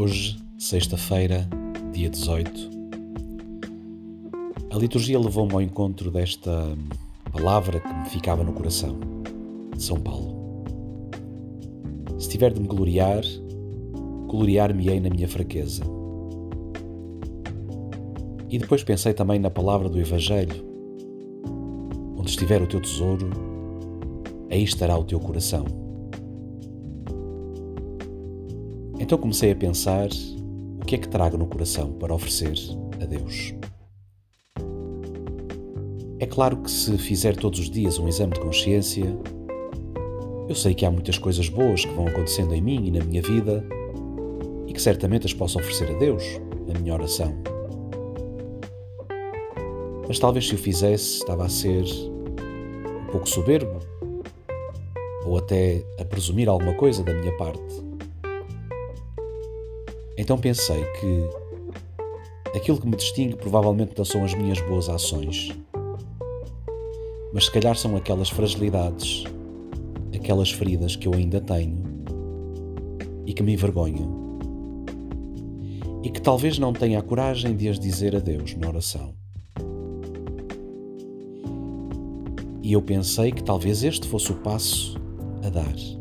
Hoje, sexta-feira, dia 18, a liturgia levou-me ao encontro desta palavra que me ficava no coração, de São Paulo. Se tiver de me gloriar, gloriar-me-ei na minha fraqueza. E depois pensei também na palavra do Evangelho: onde estiver o teu tesouro, aí estará o teu coração. Então comecei a pensar o que é que trago no coração para oferecer a Deus. É claro que se fizer todos os dias um exame de consciência, eu sei que há muitas coisas boas que vão acontecendo em mim e na minha vida e que certamente as posso oferecer a Deus na minha oração. Mas talvez se o fizesse estava a ser um pouco soberbo ou até a presumir alguma coisa da minha parte. Então pensei que aquilo que me distingue provavelmente não são as minhas boas ações, mas se calhar são aquelas fragilidades, aquelas feridas que eu ainda tenho e que me envergonham. E que talvez não tenha a coragem de as dizer a Deus na oração. E eu pensei que talvez este fosse o passo a dar.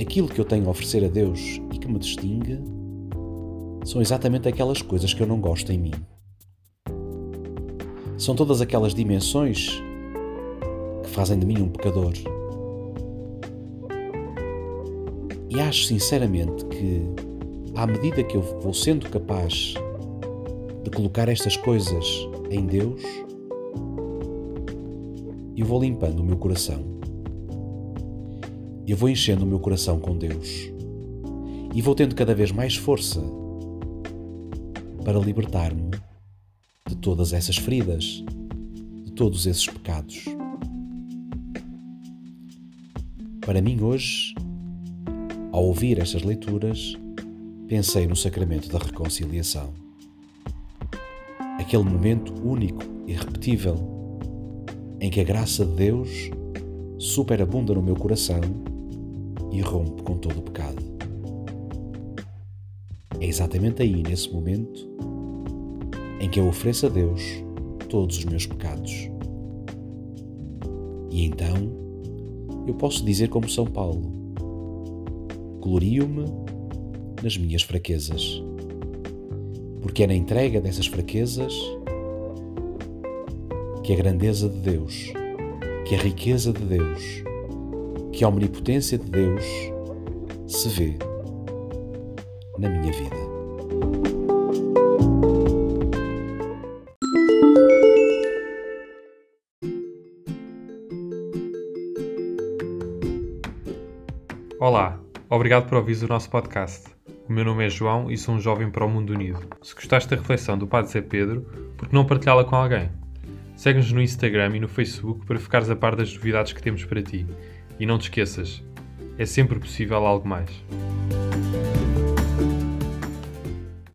Aquilo que eu tenho a oferecer a Deus e que me distingue são exatamente aquelas coisas que eu não gosto em mim. São todas aquelas dimensões que fazem de mim um pecador. E acho sinceramente que, à medida que eu vou sendo capaz de colocar estas coisas em Deus, eu vou limpando o meu coração. Eu vou enchendo o meu coração com Deus. E vou tendo cada vez mais força para libertar-me de todas essas feridas, de todos esses pecados. Para mim, hoje, ao ouvir estas leituras, pensei no sacramento da reconciliação. Aquele momento único e irrepetível em que a graça de Deus superabunda no meu coração e rompe com todo o pecado. É exatamente aí, nesse momento, em que eu ofereço a Deus todos os meus pecados. E então eu posso dizer, como São Paulo: Glorio-me nas minhas fraquezas, porque é na entrega dessas fraquezas que a grandeza de Deus, que a riqueza de Deus, que a omnipotência de Deus se vê na minha vida. Olá, obrigado por ouvir o nosso podcast. O meu nome é João e sou um jovem para o mundo unido. Se gostaste da reflexão do Padre Zé Pedro, por que não partilhá-la com alguém? Segue-nos no Instagram e no Facebook para ficares a par das novidades que temos para ti. E não te esqueças, é sempre possível algo mais.